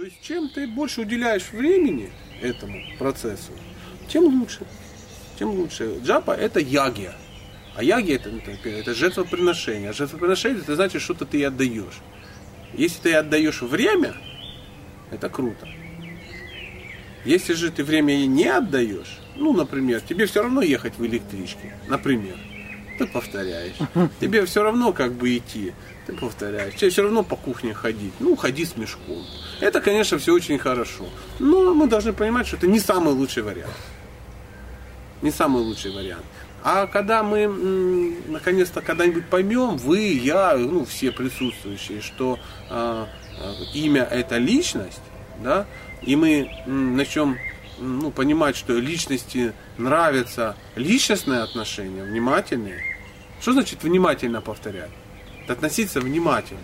То есть чем ты больше уделяешь времени этому процессу, тем лучше. Тем лучше. Джапа это ягия. А яги это, это, это жертвоприношение. А жертвоприношение это значит, что-то ты отдаешь. Если ты отдаешь время, это круто. Если же ты время не отдаешь, ну, например, тебе все равно ехать в электричке, например, ты повторяешь. Тебе все равно как бы идти, ты повторяешь. Тебе все равно по кухне ходить, ну, ходи с мешком. Это, конечно, все очень хорошо. Но мы должны понимать, что это не самый лучший вариант. Не самый лучший вариант. А когда мы наконец-то когда-нибудь поймем, вы, я, ну, все присутствующие, что э, имя это личность, да, и мы начнем ну, понимать, что личности нравятся личностные отношения, внимательные. Что значит внимательно повторять? Относиться внимательно.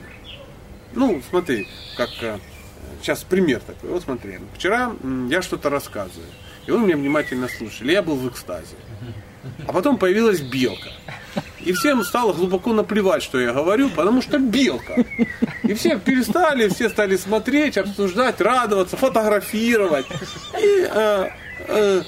Ну, смотри, как э, сейчас пример такой. Вот смотри, вчера я что-то рассказываю, и он меня внимательно слушали, я был в экстазе. А потом появилась белка. И всем стало глубоко наплевать, что я говорю, потому что белка. И все перестали, все стали смотреть, обсуждать, радоваться, фотографировать. И э, э,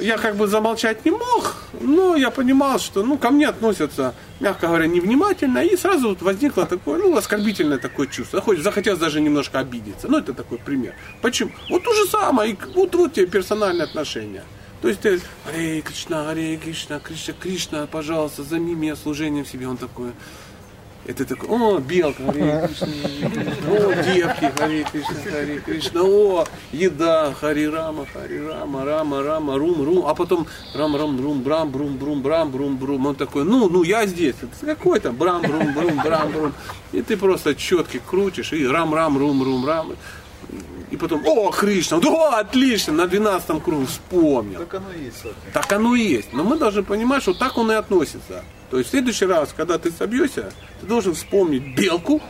я как бы замолчать не мог, но я понимал, что ну, ко мне относятся, мягко говоря, невнимательно, и сразу вот возникло такое, ну, оскорбительное такое чувство. Хоть захотелось даже немножко обидеться. Ну, это такой пример. Почему? Вот то же самое, вот, вот тебе персональные отношения. То есть ты, Аре Кришна, Аре Кришна, Кришна, Кришна, пожалуйста, займи меня служением себе. Он такой, это такой, о, белка, Харе Кришна, о, девки, Харе Кришна, Харе Кришна, о, еда, Хари Рама, Хари Рама, Рама, Рама, Рум, Рум, а потом Рам, Рам, Рум, Брам, Брум, Брум, Брам, Брум, Брум. Он такой, ну, ну, я здесь. Это какой там Брам, Брум, Брум, Брам, Брум. И ты просто четки крутишь, и Рам, Рам, Рум, Рум, Рам. И потом, о, Кришна, да, отлично, на 12 кругу вспомнил. Так оно и есть. Так оно и есть. Но мы должны понимать, что так он и относится. То есть в следующий раз, когда ты собьешься, ты должен вспомнить белку,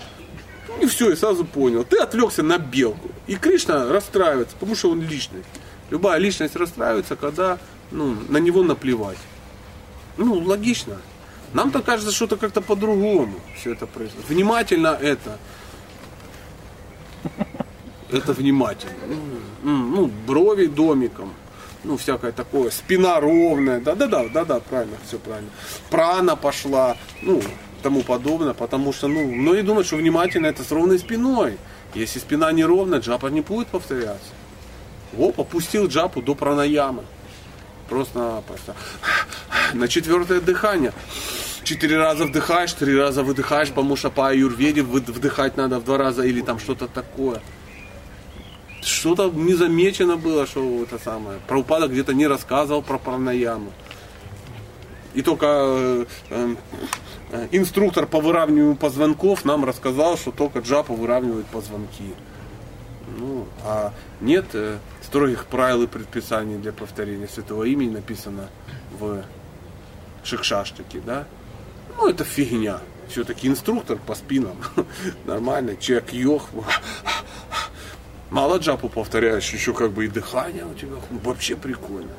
и все, и сразу понял. Ты отвлекся на белку. И Кришна расстраивается, потому что он личность. Любая личность расстраивается, когда ну, на него наплевать. Ну, логично. Нам-то кажется, что это как-то по-другому все это происходит. Внимательно это это внимательно. Ну, брови домиком, ну, всякое такое, спина ровная, да-да-да, да-да, правильно, все правильно. Прана пошла, ну, тому подобное, потому что, ну, многие думают, что внимательно это с ровной спиной. Если спина не ровная, джапа не будет повторяться. О, попустил джапу до пранаямы. Просто-напросто. На четвертое дыхание. Четыре раза вдыхаешь, три раза выдыхаешь, потому что по аюрведе вдыхать надо в два раза или там что-то такое что-то не замечено было, что это самое. Про упадок где-то не рассказывал про пранаяму. И только э, э, инструктор по выравниванию позвонков нам рассказал, что только джапа выравнивает позвонки. Ну, а нет э, строгих правил и предписаний для повторения святого имени написано в шикшаштике, да? Ну, это фигня. Все-таки инструктор по спинам. Нормально. Человек йох. Мало джапу повторяешь, еще как бы и дыхание у тебя вообще прикольно.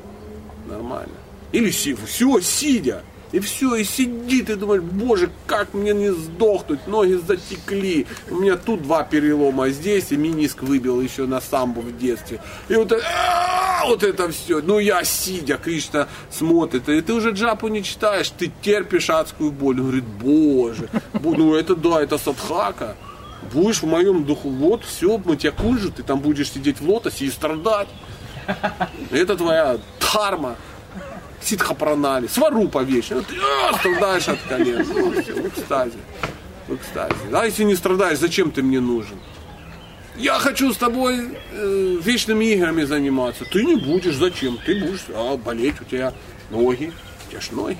Нормально. Или все, все сидя. И все, и сидит, и думает, боже, как мне не сдохнуть, ноги затекли. У меня тут два перелома, а здесь и миниск выбил еще на самбу в детстве. И вот это, вот это все. Ну я сидя, Кришна смотрит, и ты уже джапу не читаешь, ты терпишь адскую боль. Он говорит, боже, ну это да, это садхака будешь в моем духу, вот, все, мы тебя кульжу, ты там будешь сидеть в лотосе и страдать. Это твоя дхарма. Ситха пранали, сварупа вечно. Ты а, страдаешь от колен. Ну, все, в экстазе. В экстазе. А если не страдаешь, зачем ты мне нужен? Я хочу с тобой э, вечными играми заниматься. Ты не будешь, зачем? Ты будешь а, болеть, у тебя ноги. У тебя ж ноги.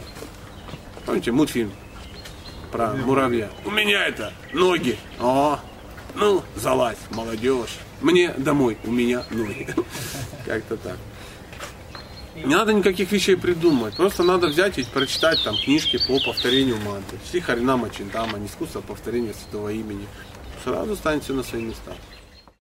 Помните мультфильм? Про муравья. У меня это ноги. О, ну, залазь, молодежь. Мне домой, у меня ноги. Как-то так. Не надо никаких вещей придумывать. Просто надо взять и прочитать там книжки по повторению мантры. Чти Харинама Чинтама, не искусство повторения святого имени. Сразу станете на свои места.